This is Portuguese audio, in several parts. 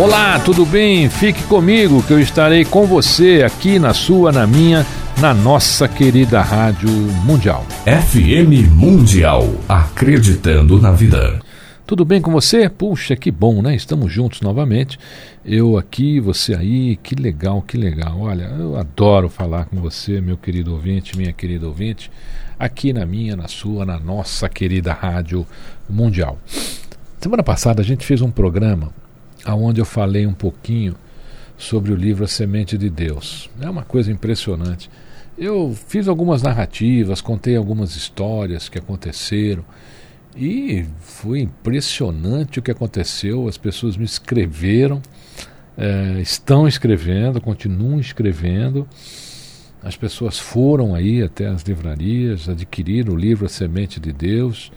Olá, tudo bem? Fique comigo que eu estarei com você aqui na sua, na minha, na nossa querida Rádio Mundial. FM Mundial. Acreditando na vida. Tudo bem com você? Puxa, que bom, né? Estamos juntos novamente. Eu aqui, você aí, que legal, que legal. Olha, eu adoro falar com você, meu querido ouvinte, minha querida ouvinte, aqui na minha, na sua, na nossa querida Rádio Mundial. Semana passada a gente fez um programa onde eu falei um pouquinho sobre o livro A Semente de Deus. É uma coisa impressionante. Eu fiz algumas narrativas, contei algumas histórias que aconteceram e foi impressionante o que aconteceu. As pessoas me escreveram, eh, estão escrevendo, continuam escrevendo. As pessoas foram aí até as livrarias, adquiriram o livro A Semente de Deus,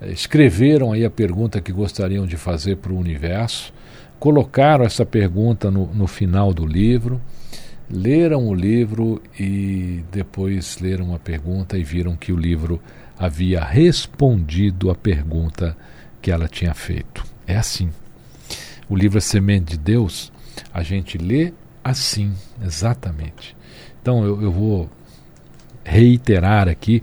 eh, escreveram aí a pergunta que gostariam de fazer para o universo, colocaram essa pergunta no, no final do livro, leram o livro e depois leram a pergunta e viram que o livro havia respondido a pergunta que ela tinha feito. É assim. O livro A Semente de Deus, a gente lê assim, exatamente. Então eu, eu vou reiterar aqui: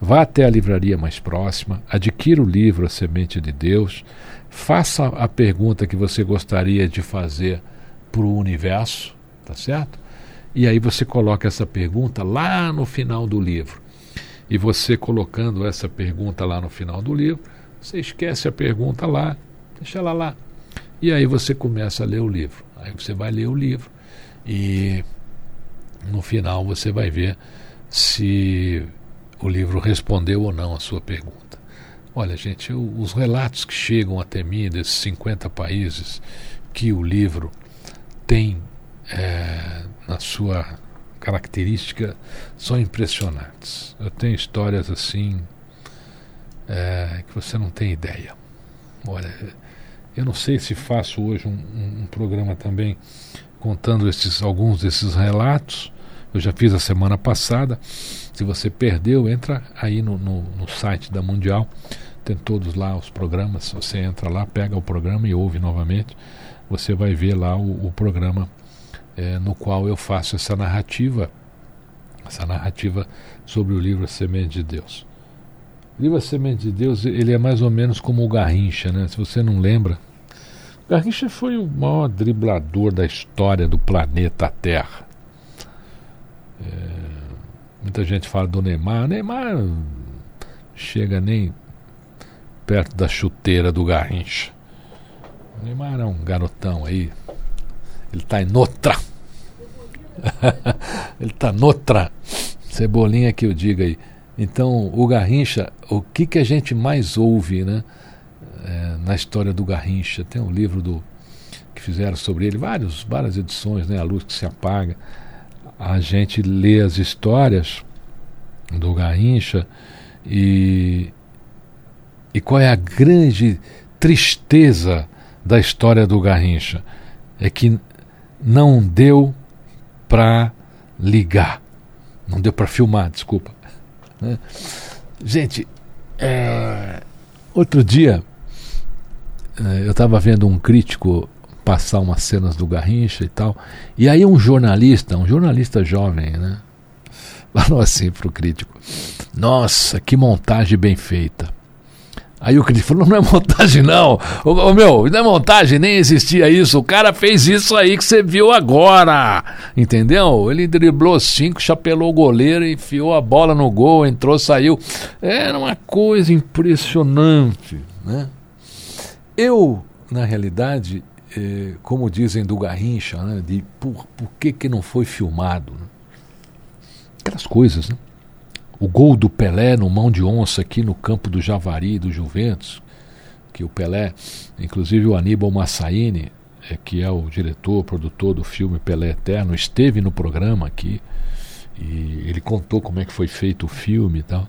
vá até a livraria mais próxima, adquira o livro A Semente de Deus, faça a pergunta que você gostaria de fazer para o universo, tá certo? E aí você coloca essa pergunta lá no final do livro. E você colocando essa pergunta lá no final do livro, você esquece a pergunta lá, deixa ela lá. E aí você começa a ler o livro. Aí você vai ler o livro e no final você vai ver se o livro respondeu ou não a sua pergunta. Olha, gente, os relatos que chegam até mim desses 50 países que o livro tem é, na sua característica são impressionantes. Eu tenho histórias assim é, que você não tem ideia. Olha, eu não sei se faço hoje um, um, um, programa também contando esses, alguns desses relatos. Eu já fiz a semana passada. Se você perdeu, entra aí no, no, no site da Mundial. Tem todos lá os programas. Você entra lá, pega o programa e ouve novamente. Você vai ver lá o, o programa é, no qual eu faço essa narrativa, essa narrativa sobre o livro Semente de Deus. O livro Semente de Deus ele é mais ou menos como o Garrincha, né? Se você não lembra, Garrincha foi o maior driblador da história do planeta Terra. É, muita gente fala do Neymar. Neymar chega nem perto da chuteira do Garrincha. O Neymar é um garotão aí, ele está em outra. Ele está noutra. Cebolinha que eu diga aí. Então, o Garrincha, o que, que a gente mais ouve né, é, na história do Garrincha? Tem um livro do, que fizeram sobre ele, vários, várias edições, né, A Luz que se Apaga. A gente lê as histórias do Garrincha e, e qual é a grande tristeza da história do Garrincha? É que não deu para ligar. Não deu para filmar, desculpa. Né? Gente, é, outro dia é, eu estava vendo um crítico passar umas cenas do Garrincha e tal. E aí um jornalista, um jornalista jovem, né? Falou assim pro crítico: Nossa, que montagem bem feita. Aí o crítico falou: Não é montagem, não. Ô, ô, meu, não é montagem, nem existia isso. O cara fez isso aí que você viu agora. Entendeu? Ele driblou cinco, chapelou o goleiro, enfiou a bola no gol, entrou, saiu. Era uma coisa impressionante, né? Eu, na realidade, eh, como dizem do Garrincha, né, de por, por que, que não foi filmado? Né? Aquelas coisas, né? O gol do Pelé no mão de onça aqui no campo do Javari, do Juventus, que o Pelé, inclusive o Aníbal Massaini, é, que é o diretor, produtor do filme Pelé Eterno, esteve no programa aqui e ele contou como é que foi feito o filme e tal.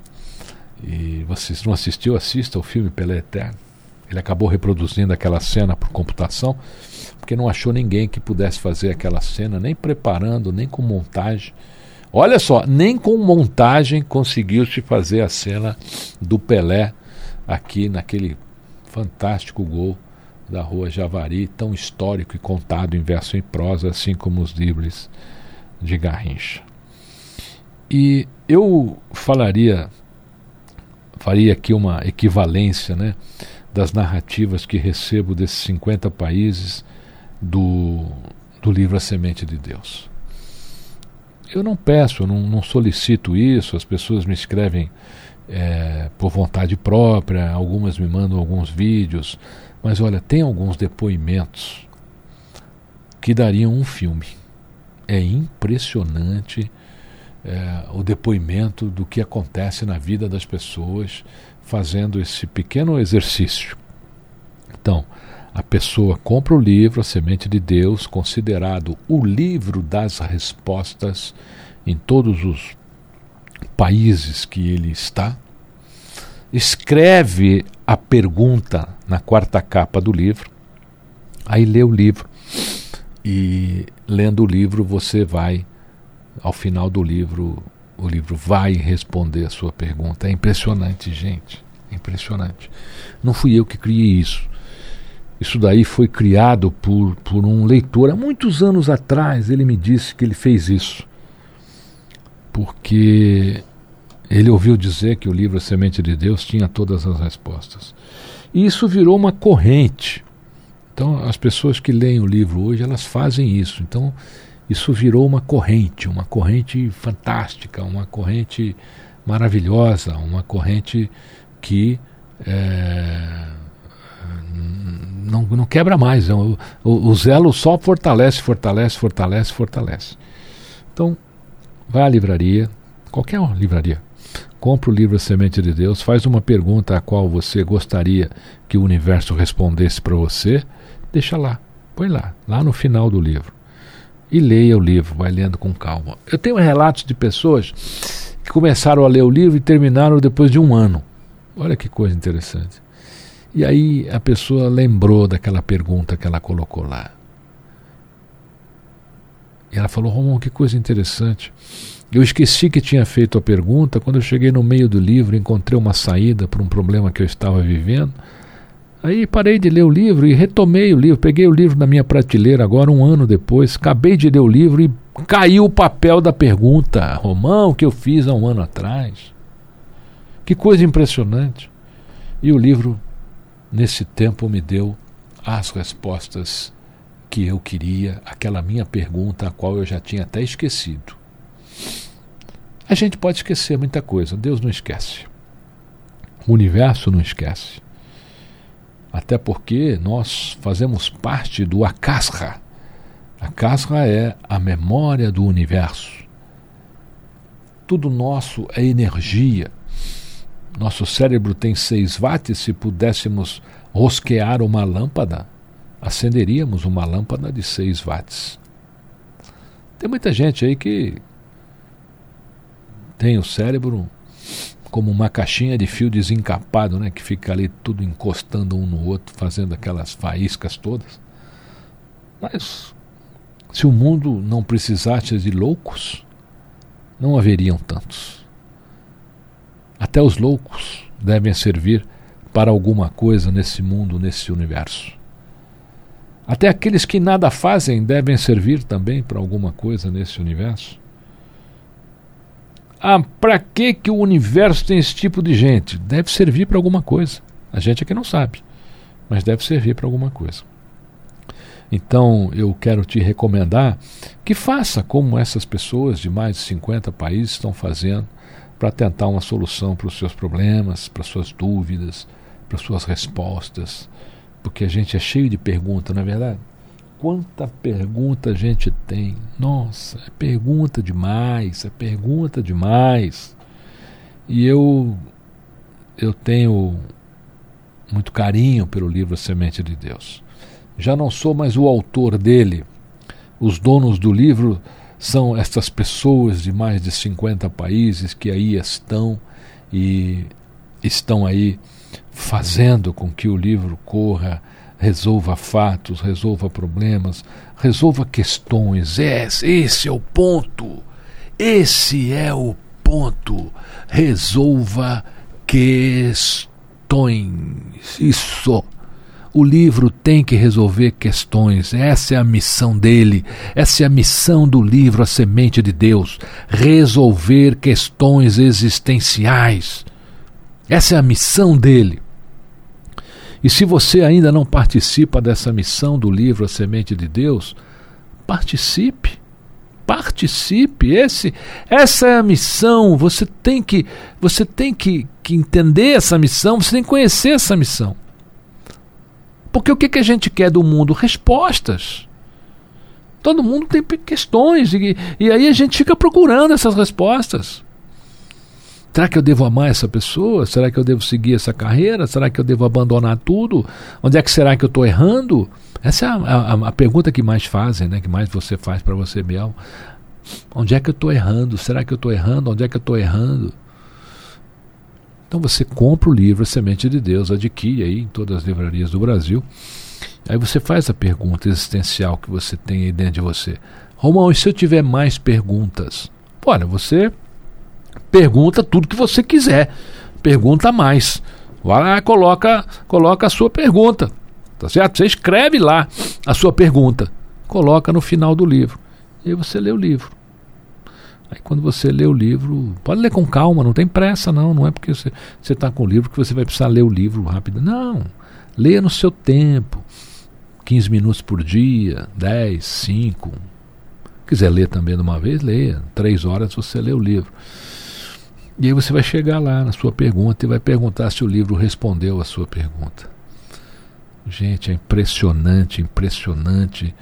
E você não assistiu, assista o filme Pelé Eterno. Ele acabou reproduzindo aquela cena por computação, porque não achou ninguém que pudesse fazer aquela cena, nem preparando, nem com montagem. Olha só, nem com montagem conseguiu-se fazer a cena do Pelé aqui naquele fantástico gol da Rua Javari, tão histórico e contado em verso e prosa, assim como os livros de Garrincha. E eu falaria, faria aqui uma equivalência, né? Das narrativas que recebo desses 50 países do, do livro A Semente de Deus. Eu não peço, eu não, não solicito isso, as pessoas me escrevem é, por vontade própria, algumas me mandam alguns vídeos, mas olha, tem alguns depoimentos que dariam um filme. É impressionante é, o depoimento do que acontece na vida das pessoas fazendo esse pequeno exercício. Então, a pessoa compra o livro, A Semente de Deus, considerado o livro das respostas em todos os países que ele está, escreve a pergunta na quarta capa do livro, aí lê o livro. E lendo o livro, você vai, ao final do livro, o livro vai responder a sua pergunta. É impressionante, gente. É impressionante. Não fui eu que criei isso. Isso daí foi criado por, por um leitor. Há muitos anos atrás ele me disse que ele fez isso. Porque ele ouviu dizer que o livro A Semente de Deus tinha todas as respostas. E isso virou uma corrente. Então, as pessoas que leem o livro hoje, elas fazem isso. Então, isso virou uma corrente, uma corrente fantástica, uma corrente maravilhosa, uma corrente que é, não, não quebra mais. O, o, o zelo só fortalece, fortalece, fortalece, fortalece. Então, vai à livraria, qualquer livraria, compra o livro Semente de Deus, faz uma pergunta a qual você gostaria que o universo respondesse para você, deixa lá, põe lá, lá no final do livro e leia o livro, vai lendo com calma. Eu tenho relatos de pessoas que começaram a ler o livro e terminaram depois de um ano. Olha que coisa interessante. E aí a pessoa lembrou daquela pergunta que ela colocou lá. E ela falou: Romão, que coisa interessante. Eu esqueci que tinha feito a pergunta. Quando eu cheguei no meio do livro, encontrei uma saída para um problema que eu estava vivendo. Aí parei de ler o livro e retomei o livro. Peguei o livro na minha prateleira agora, um ano depois. Acabei de ler o livro e caiu o papel da pergunta, Romão, que eu fiz há um ano atrás. Que coisa impressionante. E o livro, nesse tempo, me deu as respostas que eu queria, aquela minha pergunta, a qual eu já tinha até esquecido. A gente pode esquecer muita coisa, Deus não esquece. O universo não esquece até porque nós fazemos parte do Akasra. Akasra é a memória do universo. Tudo nosso é energia. Nosso cérebro tem 6 watts. Se pudéssemos rosquear uma lâmpada, acenderíamos uma lâmpada de 6 watts. Tem muita gente aí que tem o cérebro como uma caixinha de fio desencapado, né, que fica ali tudo encostando um no outro, fazendo aquelas faíscas todas. Mas se o mundo não precisasse de loucos, não haveriam tantos. Até os loucos devem servir para alguma coisa nesse mundo, nesse universo. Até aqueles que nada fazem devem servir também para alguma coisa nesse universo. Ah, para que, que o universo tem esse tipo de gente? Deve servir para alguma coisa. A gente é que não sabe, mas deve servir para alguma coisa. Então eu quero te recomendar que faça como essas pessoas de mais de 50 países estão fazendo para tentar uma solução para os seus problemas, para suas dúvidas, para suas respostas, porque a gente é cheio de perguntas, não é verdade? Quanta pergunta a gente tem. Nossa, é pergunta demais, é pergunta demais. E eu eu tenho muito carinho pelo livro Semente de Deus. Já não sou mais o autor dele. Os donos do livro são estas pessoas de mais de 50 países que aí estão e estão aí fazendo com que o livro corra, resolva fatos, resolva problemas, resolva questões. Esse, esse é o ponto. Esse é o ponto. Resolva questões. Isso. O livro tem que resolver questões, essa é a missão dele, essa é a missão do livro A Semente de Deus: resolver questões existenciais. Essa é a missão dele. E se você ainda não participa dessa missão do livro A Semente de Deus, participe. Participe. Esse, essa é a missão. Você tem que, você tem que, que entender essa missão, você tem que conhecer essa missão. Porque o que, que a gente quer do mundo? Respostas. Todo mundo tem questões e, e aí a gente fica procurando essas respostas. Será que eu devo amar essa pessoa? Será que eu devo seguir essa carreira? Será que eu devo abandonar tudo? Onde é que será que eu estou errando? Essa é a, a, a, pergunta que mais fazem, né? que mais você faz para você mesmo. Onde é que eu estou errando? Será que eu estou errando? Onde é que eu estou errando? Então você compra o livro Semente de Deus, adquire aí em todas as livrarias do Brasil. Aí você faz a pergunta existencial que você tem aí dentro de você. Romão, e se eu tiver mais perguntas? Olha, você pergunta tudo que você quiser. Pergunta mais. Vai lá, coloca, coloca a sua pergunta. Tá certo? Você escreve lá a sua pergunta. Coloca no final do livro. E aí você lê o livro. Aí quando você lê o livro, pode ler com calma, não tem pressa não, não é porque você está com o livro que você vai precisar ler o livro rápido. Não, leia no seu tempo. 15 minutos por dia, 10, 5. Quiser ler também de uma vez, leia. Três horas você lê o livro. E aí você vai chegar lá na sua pergunta e vai perguntar se o livro respondeu a sua pergunta. Gente, é impressionante, impressionante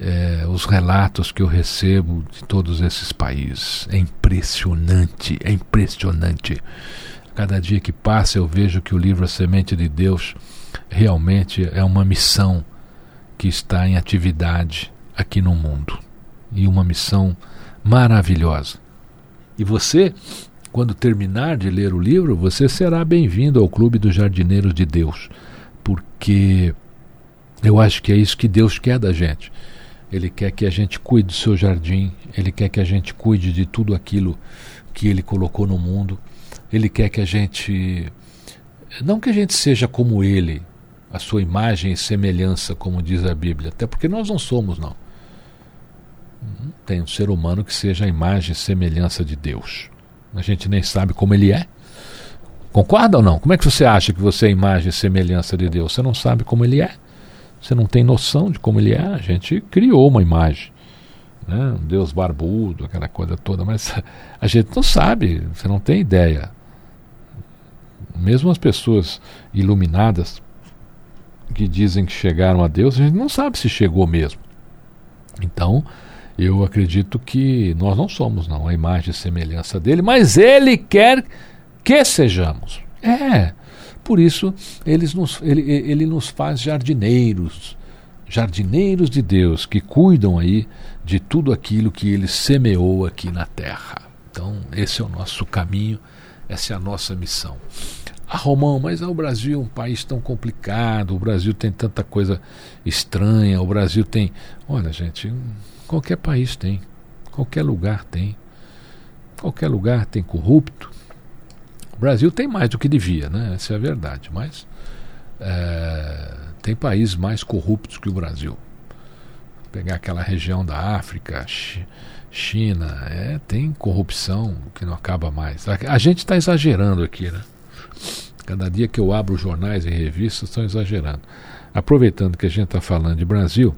é, os relatos que eu recebo de todos esses países. É impressionante, é impressionante. Cada dia que passa eu vejo que o livro A Semente de Deus realmente é uma missão que está em atividade aqui no mundo. E uma missão maravilhosa. E você quando terminar de ler o livro, você será bem-vindo ao Clube dos Jardineiros de Deus, porque eu acho que é isso que Deus quer da gente. Ele quer que a gente cuide do seu jardim, ele quer que a gente cuide de tudo aquilo que ele colocou no mundo. Ele quer que a gente não que a gente seja como ele, a sua imagem e semelhança, como diz a Bíblia, até porque nós não somos não. Tem um ser humano que seja a imagem e semelhança de Deus. A gente nem sabe como ele é. Concorda ou não? Como é que você acha que você é imagem e semelhança de Deus? Você não sabe como ele é. Você não tem noção de como ele é. A gente criou uma imagem. Né? Um Deus barbudo, aquela coisa toda, mas a gente não sabe, você não tem ideia. Mesmo as pessoas iluminadas que dizem que chegaram a Deus, a gente não sabe se chegou mesmo. Então, eu acredito que nós não somos, não, a imagem e semelhança dele, mas ele quer que sejamos. É. Por isso, eles nos, ele, ele nos faz jardineiros, jardineiros de Deus, que cuidam aí de tudo aquilo que ele semeou aqui na terra. Então, esse é o nosso caminho, essa é a nossa missão. Ah, Romão, mas o Brasil é um país tão complicado, o Brasil tem tanta coisa estranha, o Brasil tem. Olha, gente, Qualquer país tem, qualquer lugar tem. Qualquer lugar tem corrupto. O Brasil tem mais do que devia, né? Essa é a verdade. Mas É, tem países mais corruptos que o Brasil. Pegar aquela região da África, China, é, tem corrupção que não acaba mais. A, a gente está exagerando aqui, né? Cada dia que eu abro jornais e revistas, estão exagerando. Aproveitando que a gente está falando de Brasil,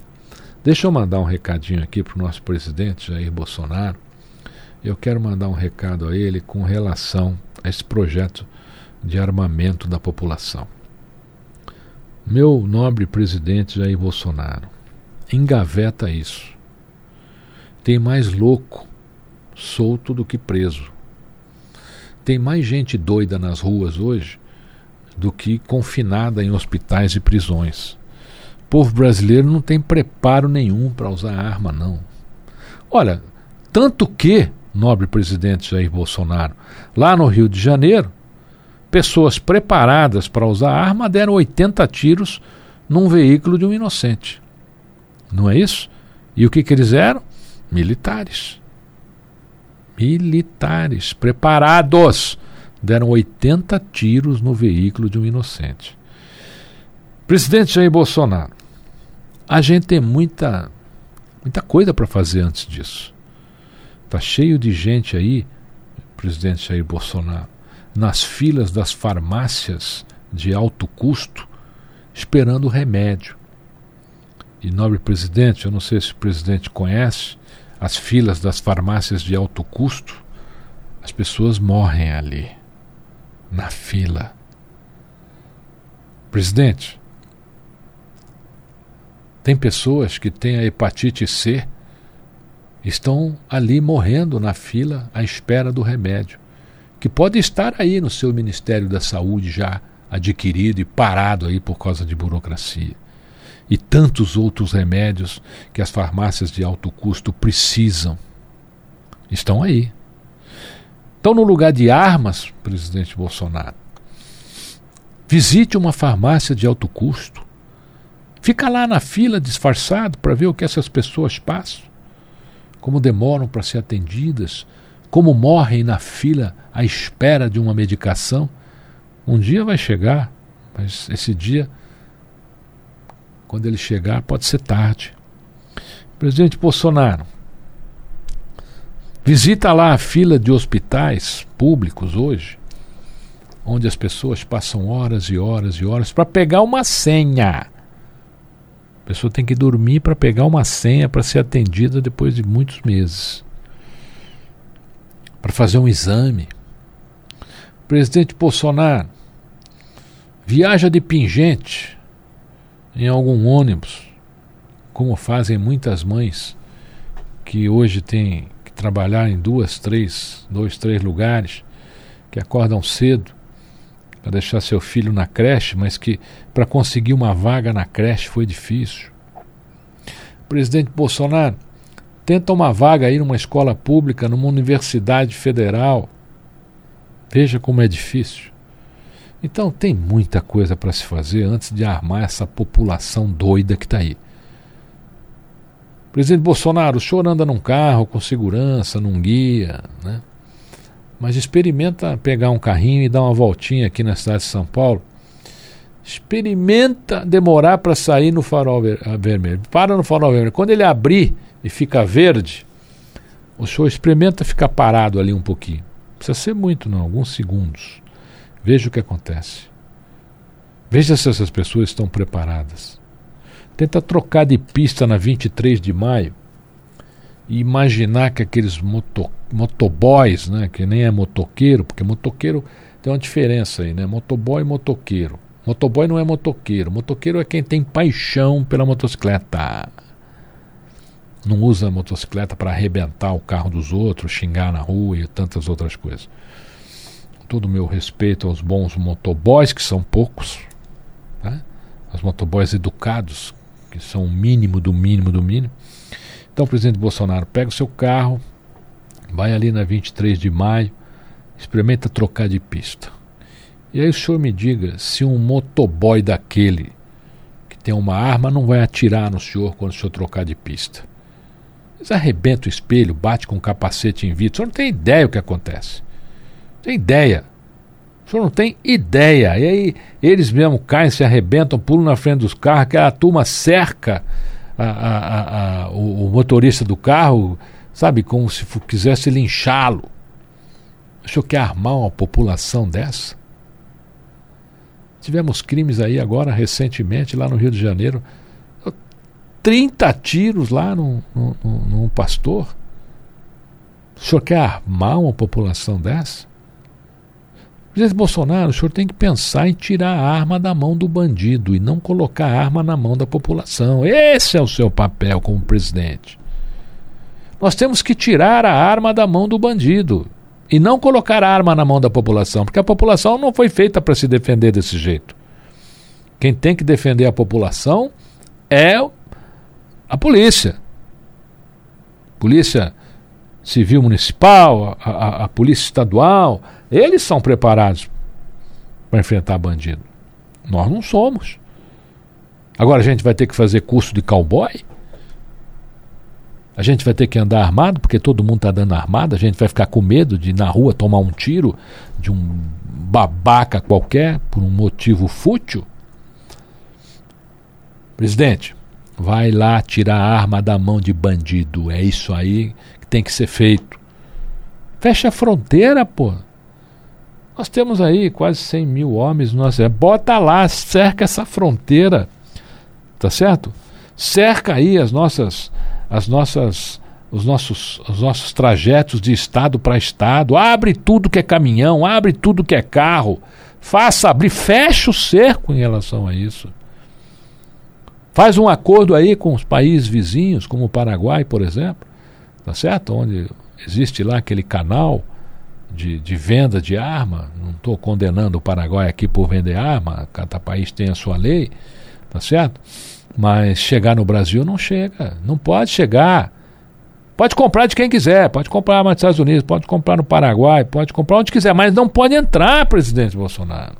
deixa eu mandar um recadinho aqui para o nosso presidente Jair Bolsonaro. Eu quero mandar um recado a ele com relação a esse projeto de armamento da população. Meu nobre presidente Jair Bolsonaro, engaveta isso. Tem mais louco solto do que preso. Tem mais gente doida nas ruas hoje do que confinada em hospitais e prisões. Povo brasileiro não tem preparo nenhum para usar arma, não. Olha, tanto que, nobre presidente Jair Bolsonaro, lá no Rio de Janeiro, pessoas preparadas para usar arma deram 80 tiros num veículo de um inocente. Não é isso? E o que, que eles eram? Militares. Militares preparados. Deram 80 tiros no veículo de um inocente. Presidente Jair Bolsonaro, a gente tem muita, muita coisa para fazer antes disso. Está cheio de gente aí, presidente Jair Bolsonaro, nas filas das farmácias de alto custo, esperando remédio. E, nobre presidente, eu não sei se o presidente conhece as filas das farmácias de alto custo, as pessoas morrem ali, na fila. Presidente, tem pessoas que têm a hepatite C, estão ali morrendo na fila à espera do remédio que pode estar aí no seu Ministério da Saúde já adquirido e parado aí por causa de burocracia. E tantos outros remédios que as farmácias de alto custo precisam. Estão aí. Então, no lugar de armas, presidente Bolsonaro, visite uma farmácia de alto custo. Fica lá na fila disfarçado para ver o que essas pessoas passam, como demoram para ser atendidas, como morrem na fila à espera de uma medicação. Um dia vai chegar, mas esse dia, quando ele chegar, pode ser tarde. Presidente Bolsonaro, visita lá a fila de hospitais públicos hoje, onde as pessoas passam horas e horas e horas para pegar uma senha. Pessoa tem que dormir para pegar uma senha para ser atendida depois de muitos meses para fazer um exame. Presidente Bolsonaro viaja de pingente em algum ônibus, como fazem muitas mães que hoje têm que trabalhar em duas, três, dois, três lugares, que acordam cedo para deixar seu filho na creche, mas que para conseguir uma vaga na creche foi difícil. Presidente Bolsonaro tenta uma vaga aí numa escola pública, numa universidade federal. Veja como é difícil. Então tem muita coisa para se fazer antes de armar essa população doida que está aí. Presidente Bolsonaro, o senhor anda num carro com segurança, num guia, né? Mas experimenta pegar um carrinho e dar uma voltinha aqui na cidade de São Paulo. Experimenta demorar para sair no farol vermelho. Para no farol vermelho. Quando ele abrir, e fica verde, o senhor experimenta ficar parado ali um pouquinho. Precisa ser muito, não, alguns segundos. Veja o que acontece. Veja se essas pessoas estão preparadas. Tenta trocar de pista na 23 de maio imaginar que aqueles moto, motoboys, né, que nem é motoqueiro, porque motoqueiro tem uma diferença aí, né? Motoboy e motoqueiro. Motoboy não é motoqueiro. Motoqueiro é quem tem paixão pela motocicleta não usa a motocicleta para arrebentar o carro dos outros, xingar na rua e tantas outras coisas. Todo o meu respeito aos bons motoboys, que são poucos, né? os motoboys educados, que são o mínimo do mínimo do mínimo. Então, presidente Bolsonaro, pega o seu carro, vai ali na 23 de maio, experimenta trocar de pista. E aí o senhor me diga se um motoboy daquele que tem uma arma não vai atirar no senhor quando o senhor trocar de pista. Eles arrebentam o espelho, bate com o capacete em vidro. Você não tem ideia o que acontece. Tem ideia. O senhor não tem ideia. E aí eles mesmo caem, se arrebentam, pulam na frente dos carros, aquela turma cerca a, a, a, o, o, motorista do carro, sabe, como se quisesse linchá-lo. O senhor quer armar uma população dessa? Tivemos crimes aí agora, recentemente, lá no Rio de Janeiro. 30 tiros lá num, num, num pastor. O senhor quer armar uma população dessa? Presidente Bolsonaro, o senhor tem que pensar em tirar a arma da mão do bandido e não colocar a arma na mão da população. Esse é o seu papel como presidente. Nós temos que tirar a arma da mão do bandido e não colocar a arma na mão da população, porque a população não foi feita para se defender desse jeito. Quem tem que defender a população é a polícia. Polícia Civil Municipal, a, a, a Polícia Estadual, eles são preparados para enfrentar bandido. Nós não somos. Agora a gente vai ter que fazer curso de cowboy? A gente vai ter que andar armado, porque todo mundo está dando armado, a gente vai ficar com medo de ir na rua tomar um tiro de um babaca qualquer, por um motivo fútil? Presidente, vai lá tirar a arma da mão de bandido. É isso aí que tem que ser feito. Fecha a fronteira, pô. Nós temos aí quase 100 mil homens. Nossa, bota lá, cerca essa fronteira. Tá certo? Cerca aí as nossas as nossas os nossos, os nossos trajetos de estado para estado, abre tudo que é caminhão, abre tudo que é carro, faça abrir, fecha o cerco em relação a isso. Faz um acordo aí com os países vizinhos, como o Paraguai, por exemplo, tá certo? Onde existe lá aquele canal de, de venda de arma. Não estou condenando o Paraguai aqui por vender arma, cada país tem a sua lei, tá certo? Mas chegar no Brasil não chega. Não pode chegar. Pode comprar de quem quiser, pode comprar nos Estados Unidos, pode comprar no Paraguai, pode comprar onde quiser, mas não pode entrar, presidente Bolsonaro.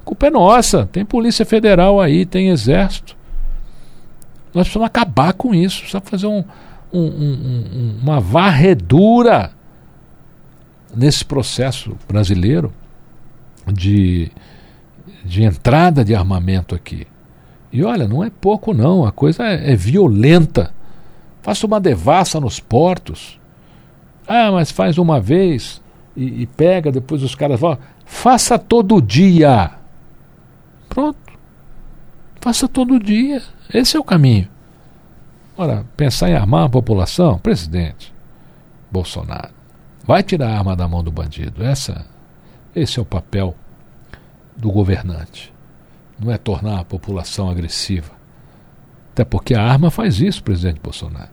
A culpa é nossa. Tem Polícia Federal aí, tem Exército. Nós precisamos acabar com isso. Precisamos fazer um, um, um, uma varredura nesse processo brasileiro de, de entrada de armamento aqui. E olha, não é pouco não, a coisa é, é violenta. Faça uma devassa nos portos. Ah, mas faz uma vez e, e pega, depois os caras vão. Faça todo dia. Pronto. Faça todo dia. Esse é o caminho. Ora, pensar em armar a população, presidente Bolsonaro, vai tirar a arma da mão do bandido. Essa, esse é o papel do governante não é tornar a população agressiva. Até porque a arma faz isso, presidente Bolsonaro.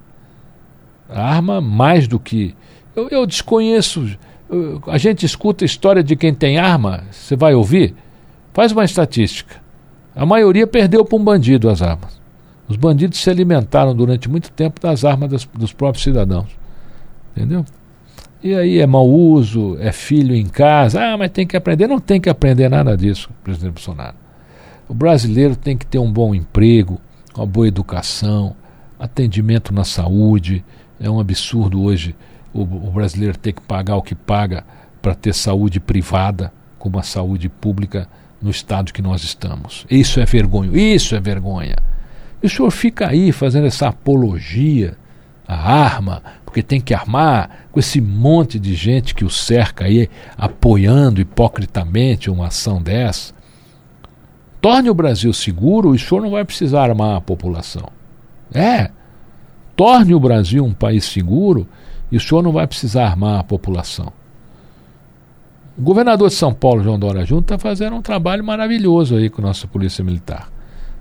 A arma, mais do que. Eu, eu desconheço. Eu, a gente escuta história de quem tem arma, você vai ouvir? Faz uma estatística. A maioria perdeu para um bandido as armas. Os bandidos se alimentaram durante muito tempo das armas das, dos próprios cidadãos. Entendeu? E aí é mau uso, é filho em casa. Ah, mas tem que aprender. Não tem que aprender nada disso, presidente Bolsonaro. O brasileiro tem que ter um bom emprego, uma boa educação, atendimento na saúde. É um absurdo hoje o, o brasileiro ter que pagar o que paga para ter saúde privada, como a saúde pública no estado que nós estamos. Isso é vergonha, isso é vergonha. E o senhor fica aí fazendo essa apologia à arma, porque tem que armar, com esse monte de gente que o cerca aí, apoiando hipocritamente uma ação dessa torne o Brasil seguro e o senhor não vai precisar armar a população. É. Torne o Brasil um país seguro e o senhor não vai precisar armar a população. O governador de São Paulo, João Dória Júnior, está fazendo um trabalho maravilhoso aí com a nossa Polícia Militar.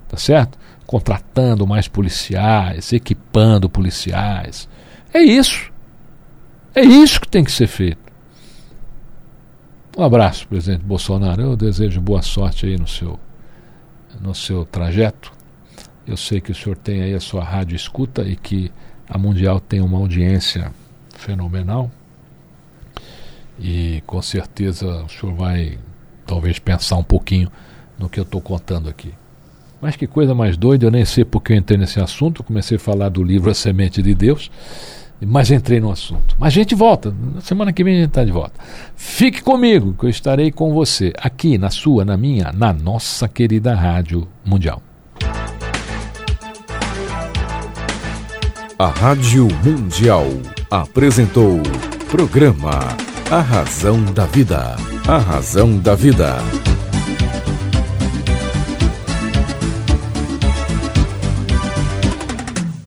Tá certo? Contratando mais policiais, equipando policiais. É isso. É isso que tem que ser feito. Um abraço, presidente Bolsonaro. Eu desejo boa sorte aí no seu no seu trajeto. Eu sei que o senhor tem aí a sua rádio escuta e que a Mundial tem uma audiência fenomenal. E com certeza o senhor vai talvez pensar um pouquinho no que eu estou contando aqui. Mas que coisa mais doida, eu nem sei porque eu entrei nesse assunto. Comecei a falar do livro A Semente de Deus mas entrei no assunto. Mas a gente volta, na semana que vem a gente está de volta. Fique comigo, que eu estarei com você, aqui na sua, na minha, na nossa querida Rádio Mundial. A Rádio Mundial apresentou programa A Razão da Vida. A Razão da Vida.